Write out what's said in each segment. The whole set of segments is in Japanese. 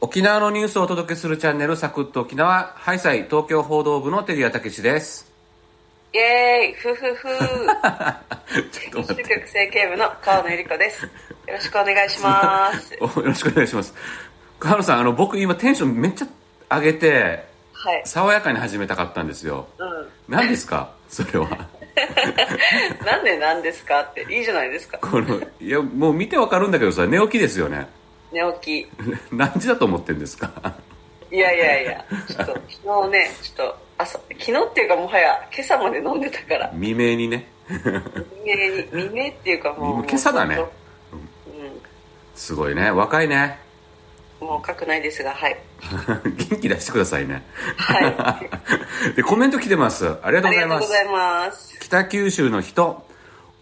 沖縄のニュースをお届けするチャンネルサクッと沖縄ハイサイ東京報道部の照屋武史です。イエーイふふふ ちょっと待って。首局整形部の川野ゆり子です。よろしくお願いします。およろしくお願いします。川野さんあの僕今テンションめっちゃ上げてはい。爽やかに始めたかったんですよ。うん。何ですか？それは。なんでなんですかっていいじゃないですか。このいやもう見てわかるんだけどさ寝起きですよね寝起 何時だと思ってんですか？きいやいやいや ちょっと昨日ねちょっと朝昨日っていうかもはや今朝まで飲んでたから。未明にね。未明に未明っていうかもう 今朝だね。もうすごいね。若いね。うんもう書くないですがはい。元気出してくださいね。はい。でコメント来てます。ありがとうごありざいます。がとうございます。北九州の人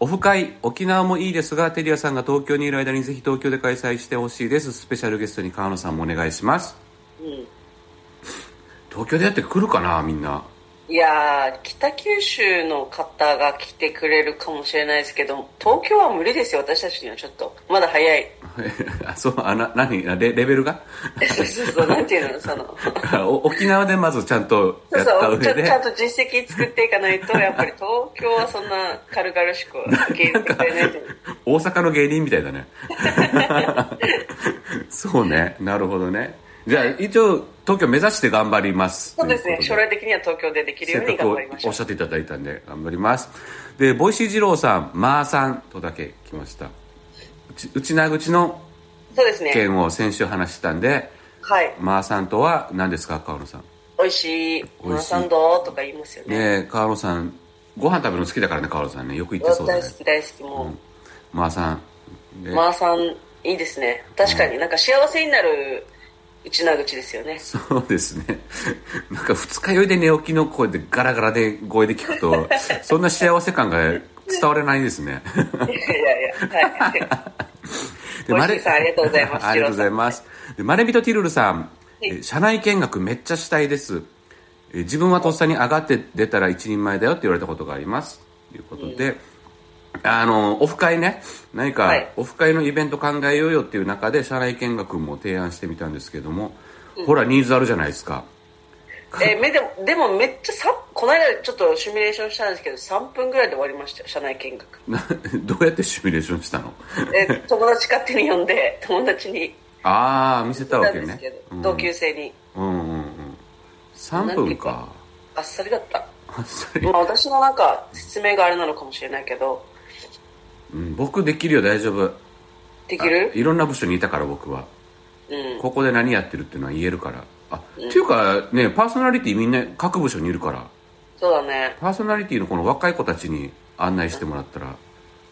オフ会沖縄もいいですがテリアさんが東京にいる間にぜひ東京で開催してほしいです。スペシャルゲストに川野さんもお願いします。うん。東京でやってくるかなみんないやー北九州の方が来てくれるかもしれないですけど東京は無理ですよ私たちにはちょっと。まだ早い。あそうあな何レレベルが？そうそうそうなんていうのその。お沖縄でまずちゃんとそうやったそうち上でゃちゃんと実績作っていかないとやっぱり東京はそんな軽々しく受け入れてくれないと大阪の芸人みたいだね。そうね。なるほどねじゃあ一応東京目指して頑張ります。そうですね。将来的には東京でできるように頑張りましょうおっしゃっていただいたんで頑張ります。でボイシー二郎さんまーさんとだけ来ました。うちなーぐちのそうですね。件を先週話したんではい。まーさんとは何ですか川野さん？美味しい。マーサンドとか言いますよね。ねえ川野さんご飯食べるの好きだからね川野さんね。よく言ってそうだね。大好き大好きもまーさんマーさんいいですね。確かになんか幸せになる内名口ですよね。そうですね。なんか二日酔いで寝起きの声でガラガラで声で聞くと そんな幸せ感が伝わらないですね。いやいやはいでボイシーさんありがとうございます。ありがとうございます。でマレビトティルルさん、い。え社内見学めっちゃしたいです。え自分はとっさにあがって出たら一人前だよって言われたことがあります。ということで、あのオフ会ね。何かはい。オフ会のイベント考えようよっていう中で社内見学も提案してみたんですけども、ほらニーズあるじゃないですか。えーめでもでもめっちゃさこの間ちょっとシミュレーションしたんですけど3分ぐらいで終わりましたよ社内見学。な どうやってシミュレーションしたの？えー友達勝手に呼んで友達に。ああ見せたわけね。同級生に。うんうんうん。3分かあっさりだった。あっさり。まあ私のなんか説明があれなのかもしれないけどうん僕できるよ大丈夫。できる？いろんな部署にいたから僕は。うん。ここで何やってるっていうのは言えるから。あ、っていうかねパーソナリティみんな各部署にいるから。そうだね。パーソナリティのこの若い子たちに案内してもらったら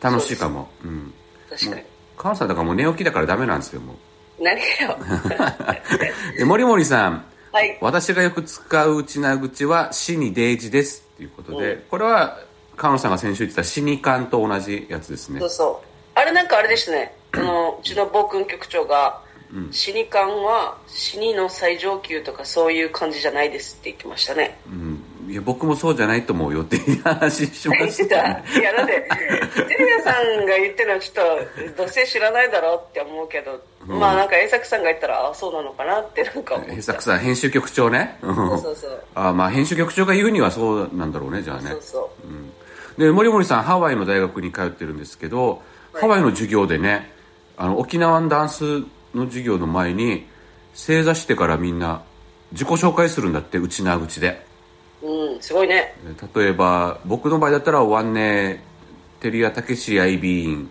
楽しいかも。うん。確かに。川野さんだからもう寝起きだからダメなんですよも何かよ。う で森森さん。はい。私がよく使う内名口は死にデイジですっていうことで、うん。これは川野さんが先週言ってた死に感と同じやつですね。そうそう。あれなんかあれでしたね。あのうちの暴君局長が死に感は死にの最上級とかそういう感じじゃないですって言ってましたね。うん。いや僕もそうじゃないと思うよっていう話しましてた、いやだってテレビさんが言ってるのはちょっとどうせ知らないだろうって思うけど、まあなんか栄作さんが言ったらあそうなのかなってなんか思った平作さん編集局長ね。うん。そうそうそう。あまあ編集局長が言うにはそうなんだろうねじゃあね。そうそうで森森さんハワイの大学に通ってるんですけど、ハワイの授業でねあの沖縄ダンスの授業の前に正座してからみんな自己紹介するんだって内縄口で。うんすごいね。例えば僕の場合だったら「ワンネテリアタケシアイビーン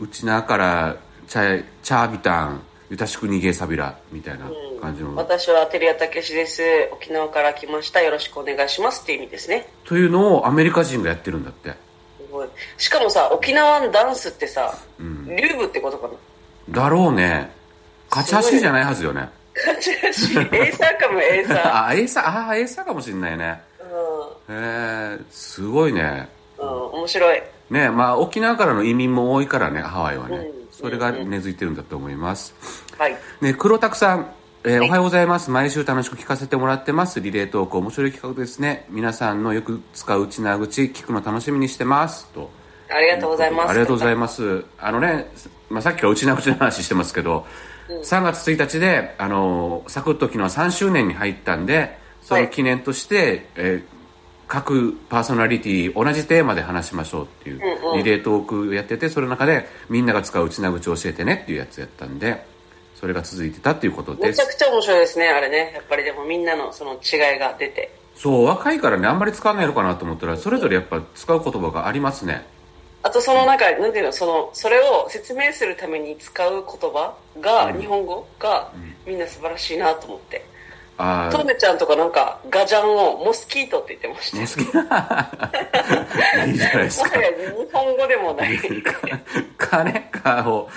内縄からチャチャービタンゆたしく逃げさびら」みたいな感じの、私は照屋武史です。沖縄から来ました。よろしくお願いしますって意味ですね。というのをアメリカ人がやってるんだって。すごい。しかもさ沖縄ダンスってさ、リューブってことかな？だろうね。勝ち走りじゃないはずよね。感じらしいエーサーかもエーサ あエーサーあエーサーかもしれないね。ーへえすごいね。うん、うん、面白い。ねまあ沖縄からの移民も多いからねハワイはね、うんそれが根付いてるんだと思います、はい。ね黒拓さん、えーはい。おはようございます。毎週楽しく聞かせてもらってます。リレートーク面白い企画ですね。皆さんのよく使う内縄口聞くの楽しみにしてます。と。ありがとうございます。ありがとうございます。あのね、まあ、さっきから内縄口の話してますけど3月1日で、あの、サクッと昨日3周年に入ったんで、その記念として、えー各パーソナリティ同じテーマで話しましょうっていううんうんリレートークをやっててその中でみんなが使ううちな口を教えてねっていうやつやったんでそれが続いてたっていうことでめちゃすくちゃ面白いですね、あれね。やっぱりでもみんなのその違いが出て。そう若いからねあんまり使わないのかなと思ったらそれぞれやっぱ使う言葉がありますねあとそのなんか、なんていうの、その、それを説明するために使う言葉が、日本語が、みんな素晴らしいなと思って。ああトメちゃんとかなんか、ガジャンをモスキートって言ってましたよ。好きいいじゃないですかもはや日本語でもない。金かを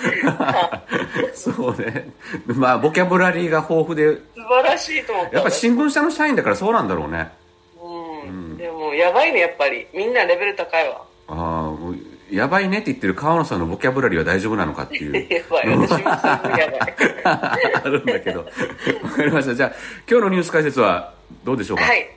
そうねまあボキャブラリーが豊富で素晴らしいと思った。やっぱ新聞社の社員だからそうなんだろうねうん。でも、やばいね、やっぱり。みんなレベル高いわ。やばいねって言ってる川野さんのボキャブラリーは大丈夫なのかっていう やばい。私もやばい。あるんだけどわかりましたじゃあ今日のニュース解説はどうでしょうか？はい。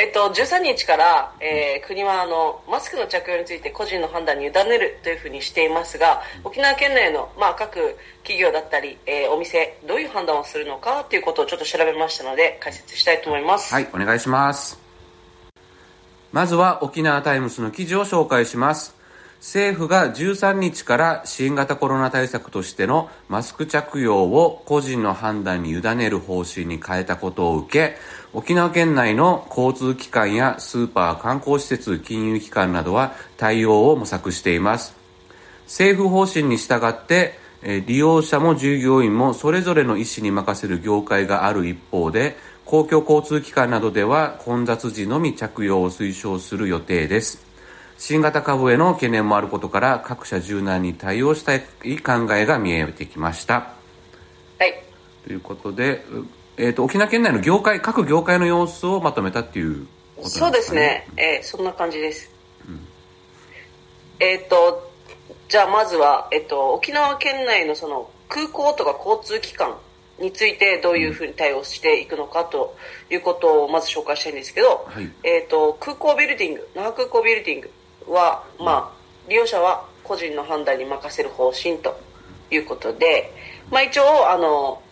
えっと、13日から、えー国はあのマスクの着用について個人の判断に委ねるというふうにしていますが沖縄県内の、まあ、各企業だったり、えーお店どういう判断をするのかということをちょっと調べましたので解説したいと思います、はい、お願いします。まずは沖縄タイムスの記事を紹介します。政府が13日から新型コロナ対策としてのマスク着用を個人の判断に委ねる方針に変えたことを受け、沖縄県内の交通機関やスーパー、観光施設、金融機関などは対応を模索しています。政府方針に従って、利用者も従業員もそれぞれの意思に任せる業界がある一方で、公共交通機関などでは混雑時のみ着用を推奨する予定です。新型株への懸念もあることから各社柔軟に対応したい考えが見えてきました。はい。ということで、うえー、と沖縄県内の業界、各業界の様子をまとめたっていうことですかそうですね、えーそんな感じです、えっ、とじゃあまずは、えっと沖縄県内のその空港とか交通機関についてどういうふうに対応していくのかということをまず紹介したいんですけど、はい。えっと空港ビルディング那覇空港ビルディングは、まあ、利用者は個人の判断に任せる方針ということで、まあ、一応あの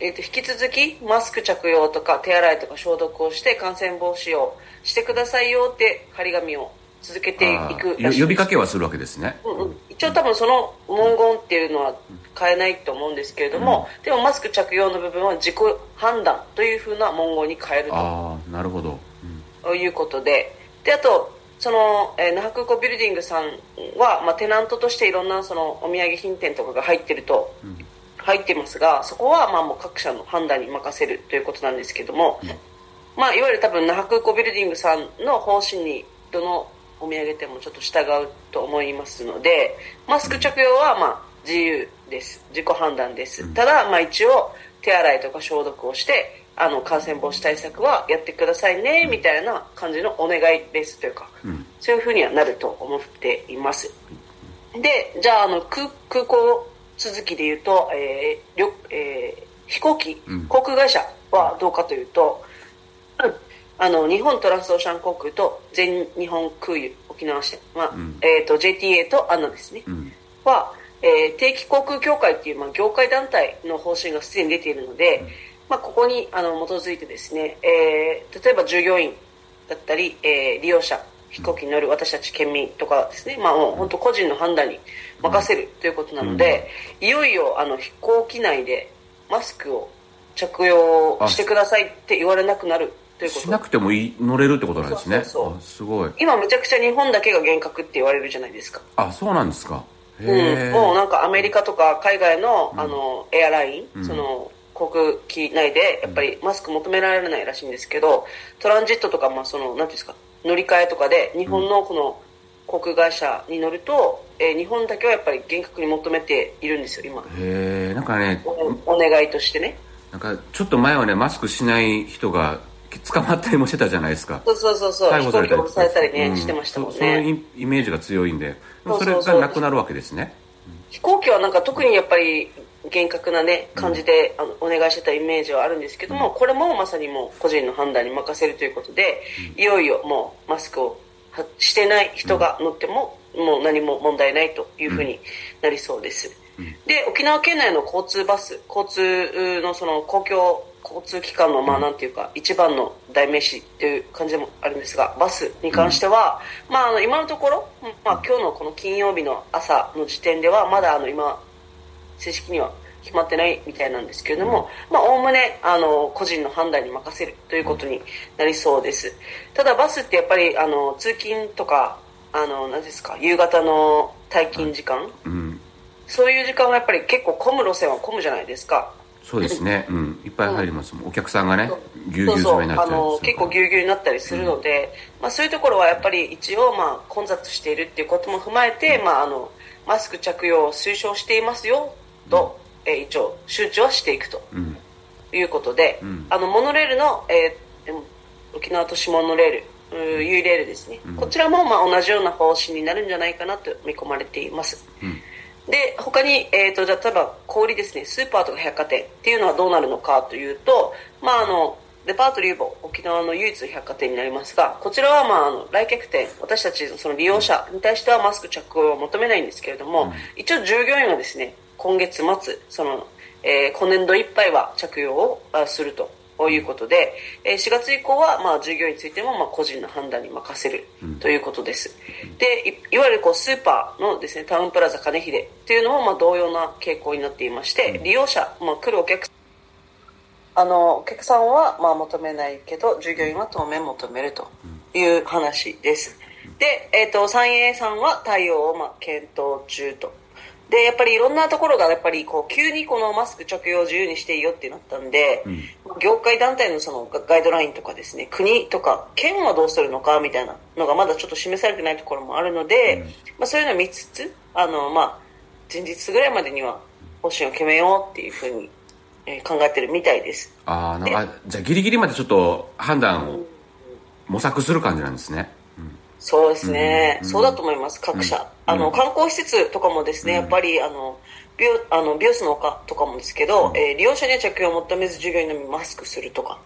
えー、と引き続きマスク着用とか手洗いとか消毒をして感染防止をしてくださいよって張り紙を続けていあく呼びかけは、はするわけですね。うんうん、一応多分その文言っていうのは変えないと思うんですけれども、でもマスク着用の部分は自己判断というふうな文言に変えるああ、なるほど。うん。ということで。であとその、えー那覇空港ビルディングさんは、まあ、テナントとしていろんなそのお土産品店とかが入ってると、入ってますがそこはまあもう各社の判断に任せるということなんですけども、まあ、いわゆる多分那覇空港ビルディングさんの方針にどのお土産店もちょっと従うと思いますのでマスク着用はまあ自由です。自己判断です、ただまあ一応手洗いとか消毒をしてあの感染防止対策はやってくださいねみたいな感じのお願いですというか、ん。そういうふうにはなると思っています。でじゃああの空空港続きで言うと、えーりょえー飛行機、うん。航空会社はどうかというと、うん。あの日本トランスオーシャン航空と全日本空輸沖縄支店、まあん。えー、と JTA と ANA ですね、うん。は、えー定期航空協会っていう、まあ、業界団体の方針がすでに出ているので、まあ、ここにあの基づいてですね、えー例えば従業員だったり、えー利用者飛行機に乗る私たち県民とかですね、まあ、もう本当個人の判断に任せるということなので、いよいよあの飛行機内でマスクを着用してくださいって言われなくなるということしなくてもいい乗れるってことなんですね。そうそうそうあすごい。今むちゃくちゃ日本だけが厳格って言われるじゃないですかあ、そうなんですか。へうん、え。もうなんかアメリカとか海外の,、あのエアライン、んその航空機内でやっぱりマスク求められないらしいんですけどトランジットとか、まあ、そのなんていうんですか乗り換えとかで日本のこの航空会社に乗ると、えー日本だけはやっぱり厳格に求めているんですよ今。へえ。なんかね、おお願いとしてね。なんかちょっと前はね、マスクしない人が捕まったりもしてたじゃないですか。そうそうそうそう。逮捕されたりされたりね、うん。してましたもんそそういうねイイメージが強いんで、それがなくなるわけですね。飛行機はなんか特にやっぱり厳格なね感じで、あのお願いしてたイメージはあるんですけども、これもまさにもう個人の判断に任せるということで、いよいよもうマスクをはしてない人が乗っても、もう何も問題ないというふうになりそうです、で沖縄県内の交通バス交通のその公共交通機関のまあなんていうか一番の代名詞っていう感じでもあるんですがバスに関しては、まあ、あの今のところ、まあ、今日のこの金曜日の朝の時点ではまだあの今正式には決まってないみたいなんですけれども、まあ、おおむね、あの、個人の判断に任せるということになりそうです。ただ、バスってやっぱり、あの、通勤とか、あの、何ですか、夕方の退勤時間、うん、そういう時間はやっぱり結構混む路線は混むじゃないですか。そうですね、うん、いっぱい入りますもん、お客さんがね、ぎゅうぎゅう詰めになっちゃう。結構ぎゅうぎゅうになったりするので、うん、まあ、そういうところはやっぱり一応、まあ、混雑しているっていうことも踏まえて、うん、まあ、あのマスク着用を推奨していますよと、えー、一応周知はしていくと、いうことで、あのモノレールの、えー、沖縄都市モノレールユイレールですね、こちらもまあ同じような方針になるんじゃないかなと見込まれています。で他に、えーと、じゃ例えば小売ですね。スーパーとか百貨店っていうのはどうなるのかというと、まあ、あのデパートリューボ沖縄の唯一の百貨店になりますがこちらは、まあ、あの来客店私たちその利用者に対してはマスク着用を求めないんですけれども、うん、一応従業員はですね今月末その、えー、今年度いっぱいは着用をするとということで、え4月以降は、まあ、従業員についても、まあ、個人の判断に任せるということです。で、いわゆるこうスーパーのですね、タウンプラザ金秀っていうのも、まあ、同様な傾向になっていまして、利用者、まあ、来るお客あの、お客さんは、まあ、求めないけど、従業員は当面求めるという話です。で、えっ、ー、と、三栄さんは対応を、まあ、検討中とでやっぱりいろんなところがやっぱりこう急にこのマスク着用を自由にしていいよってなったんで、うん、業界団体のそのガイドラインとかですね国とか県はどうするのかみたいなのがまだちょっと示されてないところもあるので、うん、まあ、そういうのを見つつあの、まあ、前日ぐらいまでには方針を決めようっていうふうに、え考えてるみたいです。ああじゃあギリギリまでちょっと判断を模索する感じなんですね、そうですね、うん、そうだと思います各社、うん、あの観光施設とかもですね、やっぱりあの美容あの美容室の丘とかもですけど、うん、えー、利用者には着用を求めず従業員のみマスクするとか、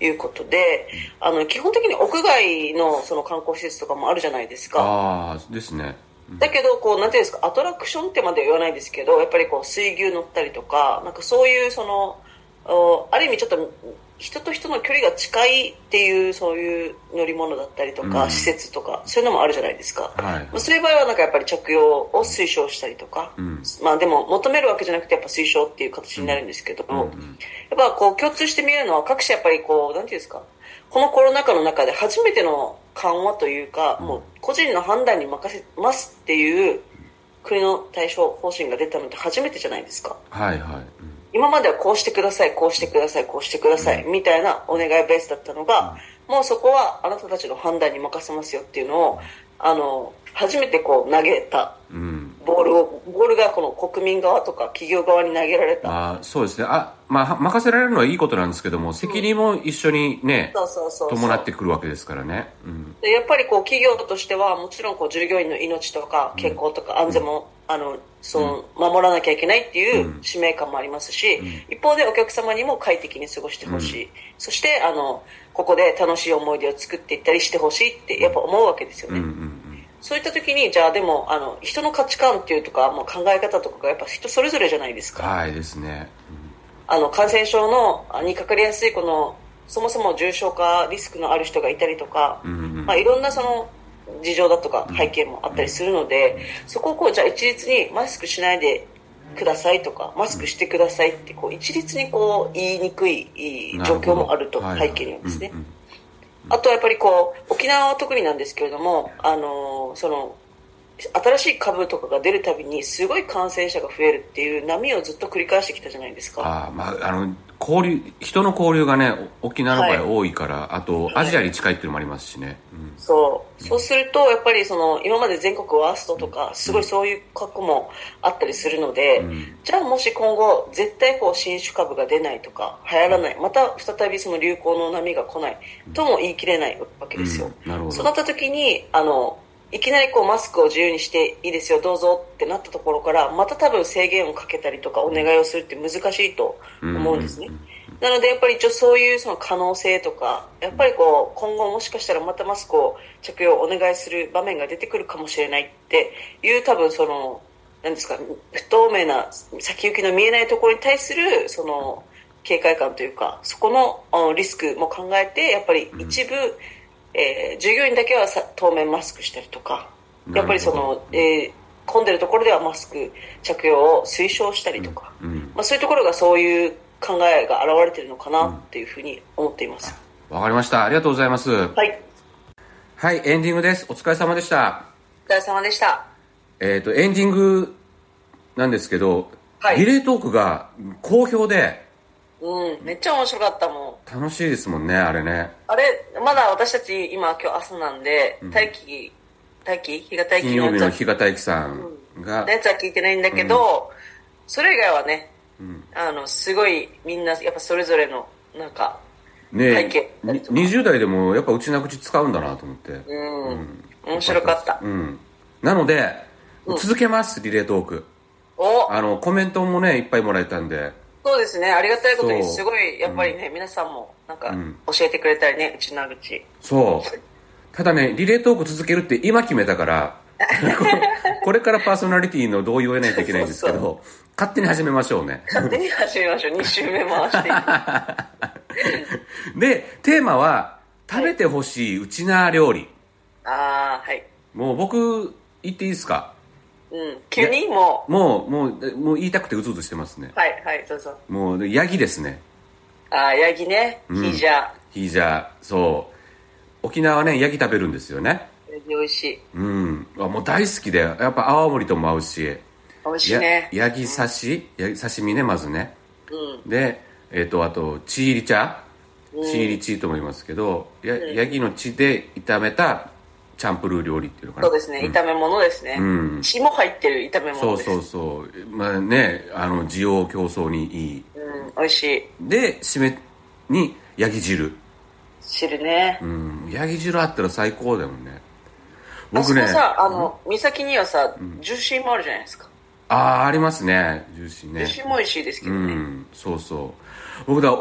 いうことで、あの基本的に屋外のその観光施設とかもあるじゃないですか。ああですね。だけどこうなんていうんですかアトラクションってまでは言わないですけどやっぱりこう水牛乗ったりとかなんかそういうそのある意味ちょっと人と人の距離が近いっていうそういう乗り物だったりとか、うん、施設とかそういうのもあるじゃないですか、はい、そういう場合はなんかやっぱり着用を推奨したりとか、うん、まあでも求めるわけじゃなくてやっぱ推奨っていう形になるんですけども、うん、やっぱこう共通して見えるのは各社やっぱりこうなんていうんですかこのコロナ禍の中で初めての緩和というか、もう個人の判断に任せますっていう国の対処方針が出たのって初めてじゃないですか。はいはい。今まではこうしてください、こうしてください、こうしてください、みたいなお願いベースだったのが、もうそこはあなたたちの判断に任せますよっていうのを、あの、初めてこう投げた、ボールを、ボールがこの国民側とか企業側に投げられた。まあ、そうですね。あ、まあ、任せられるのはいいことなんですけども、責任も一緒にね、そうそうそう伴ってくるわけですからね。うん、でやっぱりこう企業としては、もちろんこう従業員の命とか健康とか安全も、うん、あの、その、守らなきゃいけないっていう使命感もありますし、うん、一方でお客様にも快適に過ごしてほしい。そして、あの、ここで楽しい思い出を作っていったりしてほしいってやっぱ思うわけですよね。うんうんうんそういった時にじゃあでもあの人の価値観っていうとか、まあ、考え方とかがやっぱ人それぞれじゃないですか。はいですね。うん、あの感染症のにかかりやすいこのそもそも重症化リスクのある人がいたりとか、うんうん、まあ、いろんなその事情だとか背景もあったりするので、そこをこうじゃあ一律にマスクしないでくださいとかマスクしてくださいってこう一律にこう言いにくい状況もあると背景にはですね。あとはやっぱりこう沖縄は特になんですけれどもあのその新しい株とかが出るたびにすごい感染者が増えるっていう波をずっと繰り返してきたじゃないですか。あ、まあ、あの交流人の交流がね沖縄の場合多いから、はい、あとアジアに近いっていうのもありますしね、うん、そう。そうするとやっぱりその今まで全国ワーストとかすごいそういう過去もあったりするので、うん、じゃあもし今後絶対こう新種株が出ないとか流行らないまた再びその流行の波が来ないとも言い切れないわけですよ、うん、なるほど。そうなった時にあのいきなりこうマスクを自由にしていいですよどうぞってなったところからまた多分制限をかけたりとかお願いをするって難しいと思うんですね、なのでやっぱり一応そういうその可能性とかやっぱりこう今後もしかしたらまたマスクを着用お願いする場面が出てくるかもしれないっていう多分そのなんですか不透明な先行きの見えないところに対するその警戒感というかそこのあリスクも考えてやっぱり一部、えー従業員だけはさ当面マスクしたりとかやっぱりその、えー混んでるところではマスク着用を推奨したりとか、うんまあ、そういうところがそういう考えが現れてるのかなっていうふうに思っています、わかりました。ありがとうございます。はい。はいエンディングです。お疲れ様でした。お疲れ様でした。えっ、とエンディングなんですけど、はい。リレートークが好評でうんめっちゃ面白かったもん。楽しいですもんねあれね。あれまだ私たち今今日朝なんで待機待機？日が待機金曜日の日が大樹さんが、のやつは聞いてないんだけど、それ以外はね、あのすごいみんなやっぱそれぞれのなんかね背景に20代でもやっぱうちな口使うんだなと思って。うん、面白かった。うん。なので、続けますリレートーク。お。あのコメントもねいっぱいもらえたんでそうですね。ありがたいことにそう。すごいやっぱりね、皆さんもなんかん。教えてくれたりねうちの口。そう。ただねリレートーク続けるって今決めたから これからパーソナリティの同意を得ないといけないんですけどそう勝手に始めましょうね。勝手に始めましょう。2周目回して でテーマは食べてほしいウチナー料理ああはい。もう僕言っていいですか？うん。急にももうもうもう言いたくてうずうずしてますね。うはいはいどうぞ。もうヤギですね。ああヤギね。うん。ヒージャー。ヒージャー。そう。沖縄はねヤギ食べるんですよね。ヤギ美味しい。うん。あもう大好きで。やっぱ泡盛とも合うし。美味しいやねヤギ刺し？ヤギ刺身ねまずね。うん。でえっ、とあとチーリ茶チーリチーとも言いますけどやヤギの血で炒めたチャンプルー料理っていうのかな。そうですね、炒め物ですね、うん。血も入ってる炒め物です。そうそうそう。まあねあの需要競争にいい。うん美味しい。で締めにヤギ汁。汁ね、うん。ヤギ汁あったら最高だもんね。僕ねあそこさあの岬にはさジューシーもあるじゃないですか。ああありますね。ジューシーね。ジューシーも美味しいですけうどね、ん。そうそう。僕だ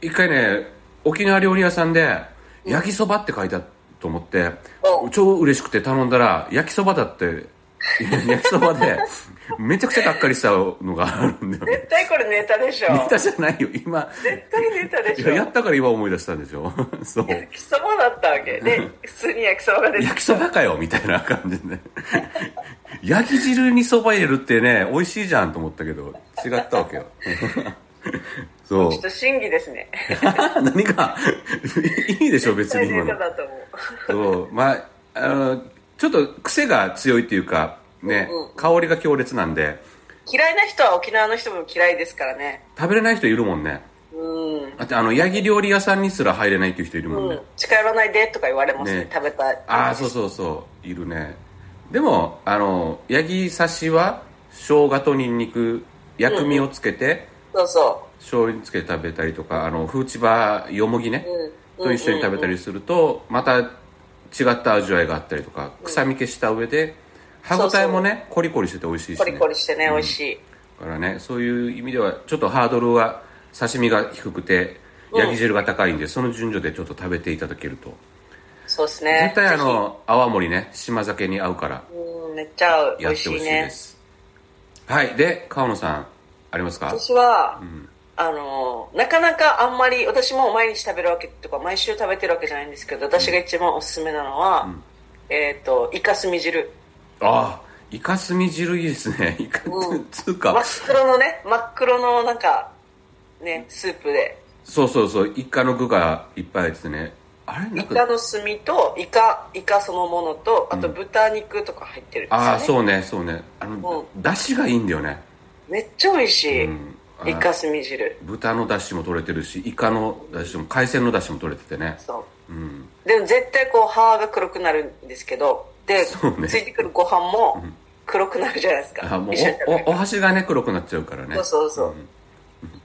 一回ね沖縄料理屋さんで焼きそばって書いてあったと思って、お超嬉しくて頼んだら焼きそばだって 焼きそばでめちゃくちゃがっかりしたのがあるんだよね。絶対これネタでしょ。ネタじゃないよ。今絶対ネタでしょ。やったから今思い出したんでしょ。そう。焼きそばだったわけ。で普通に焼きそばが出て焼きそばかよみたいな感じで焼き汁にそば入れるってね美味しいじゃんと思ったけど違ったわけよ そう。ちょっと審議ですね。何か。いいでしょ別に今の。そう。まああのちょっと癖が強いっていうかね、香りが強烈なんで。嫌いな人は沖縄の人も嫌いですからね。食べれない人いるもんね。うん。だってあのヤギ料理屋さんにすら入れないっていう人いるもんね、うん、近寄らないでとか言われますねね。食べたい。ああそうそうそう。いるね。でもあのヤギ刺しは生姜とニンニク薬味をつけて、そうそ醤油につけて食べたりとかあのフーチバーよもぎね、う、うん、と一緒に食べたりするとまた違った味わいがあったりとか臭み消した上で歯ごたえもねコリコリしてて美味しいしコねリコリしてね、美味しい。だからねそういう意味ではちょっとハードルは刺身が低くてヤギ汁が高いんで、その順序でちょっと食べていただけると。そうですね。絶対あの泡盛ね島酒に合うからうんめっちゃ合う。美やってほしいです。はい。で川野さんありますか？私は、あのなかなかあんまり私も毎日食べるわけとか毎週食べてるわけじゃないんですけど私が一番おすすめなのは、えっ、とイカスミ汁。ああイカスミ汁いいですね。イカ、うん。つうか。真っ黒のね真っ黒のなんかねスープで。そうそうそうイカの具がいっぱい入っててね。あれ？イカの炭とイカイカそのものとあと豚肉とか入ってるんですよ、ね。ああそうねそうね。あの、出汁がいいんだよねめっちゃ美味しい、うん。あイカスミ汁。豚の出汁も取れてるしイカの出汁も海鮮の出汁も取れててね。そう。うん。でも絶対こう歯が黒くなるんですけどで、ね。ついてくるご飯も黒くなるじゃないですか、う一緒に食べる。おおお箸がね黒くなっちゃうからね。そうそうそう、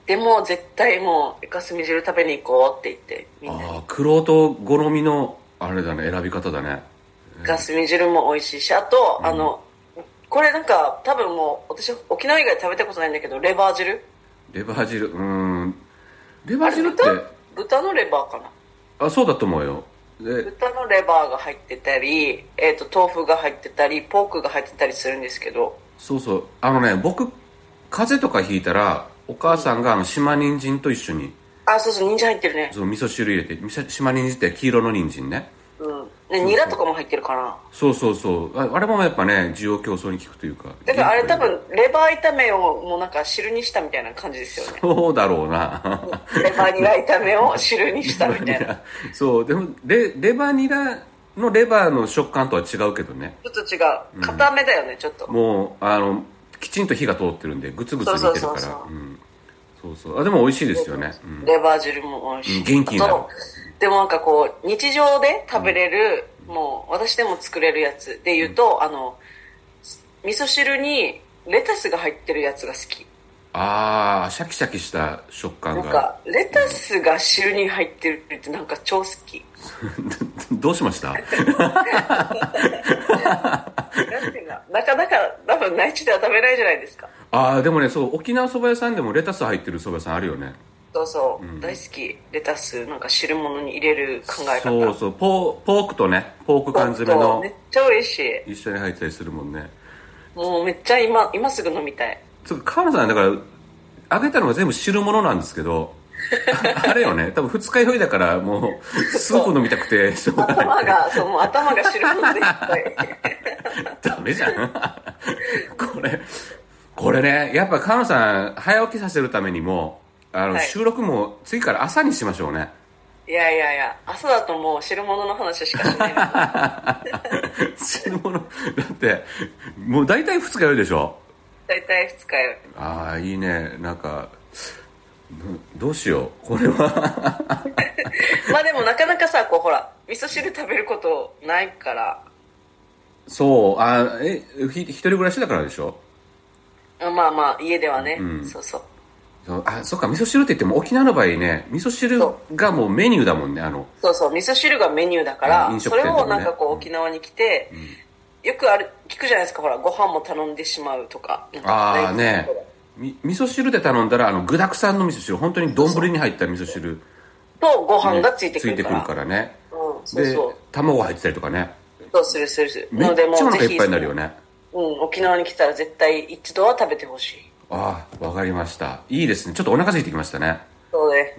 でも絶対もうイカスミ汁食べに行こうって言ってみんなああクロート好みのあれだね選び方だね。イカスミ汁も美味しいしあと、あのこれなんか多分もう私沖縄以外食べたことないんだけどレバー汁？レバー汁？うーん。レバー汁って豚？豚のレバーかな？あそうだと思うよ。で豚のレバーが入ってたり、えー、と豆腐が入ってたりポークが入ってたりするんですけど。そうそう。あのね僕風邪とかひいたらお母さんがあの島人参と一緒に。あそうそう人参入ってるね。その味噌汁入れて島人参って黄色の人参ね。うんねニラとかも入ってるかな。そうそうそう。ああれもやっぱね需要競争に効くというか。だからあれ多分レバー炒めをもうなんか汁にしたみたいな感じですよね。そうだろうな。レバーニラ炒めを汁にしたみたいな。そうでもレレバニラのレバーの食感とは違うけどね。ちょっと違う。固めだよね、ちょっと。もうあのきちんと火が通ってるんでグツグツ煮てるからそうそう。そうそううん。そうそう。あでも美味しいですよね、うん。レバー汁も美味しい、うん元気になるでもなんかこう日常で食べれる、もう私でも作れるやつで言うと、あの味噌汁にレタスが入ってるやつが好き。ああシャキシャキした食感が。なんかレタスが汁に入ってるってなんか超好き。どうしました？なんていうかなかなか多分内地では食べないじゃないですか。ああでもねそう沖縄そば屋さんでもレタス入ってるそば屋さんあるよねそう。そう、大好き。レタスなんか汁物に入れる考え方。そうそう。ポーポークとねポーク缶詰のめっちゃ美味しい。一緒に入ってたりするもんね。もうめっちゃ今今すぐ飲みたい。そう川野さんだから揚げたのが全部汁物なんですけど あれよね。多分二日酔いだからもうスープ飲みたくてしょうがない。頭がそうもう頭が汁物でいっぱい。ダメじゃん。これこれねやっぱ川野さん早起きさせるためにもあの、はい。収録も次から朝にしましょうね。いやいやいや朝だともう汁物の話しかしない。汁物だってもう大体二日酔いでしょ？大体二日酔い。ああいいね。なんかどどうしよう。これは。まあでもなかなかさこうほら味噌汁食べることないから。そう。あえひ一人暮らしだからでしょ？まあまあ家ではね、うん。そうそうあそっか味噌汁って言っても沖縄の場合ね味噌汁がもうメニューだもんねあの。そうそう味噌汁がメニューだから、うん飲食それをなんかこう沖縄に来て、よくある聞くじゃないですかほらご飯も頼んでしまうとかああね。み味噌汁で頼んだらあの具沢山の味噌汁本当に丼に入った味噌汁とご飯がついてくるから,、ついてくるからね。うん、そうでそう。卵入ってたりとかね。そうするするする。めっちゃお腹いっぱいになるよね。うん沖縄に来たら絶対一度は食べてほしいああわかりました。いいですね。ちょっとお腹空いてきましたね。そうね、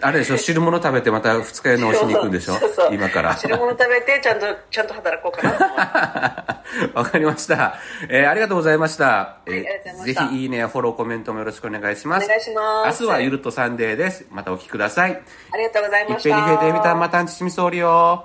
あれでしょ汁物食べてまた二日酔い直しに行くんでしょ？そう今から。汁物食べてちゃんとちゃんと働こうかな わかりました、えーありがとうございました、えーぜひいいねやフォローコメントもよろしくお願いします。お願いします。明日はゆるっとサンデーです。またお聞きください。ありがとうございいっました。ぺんに増えてみたまたんちちみそうりよ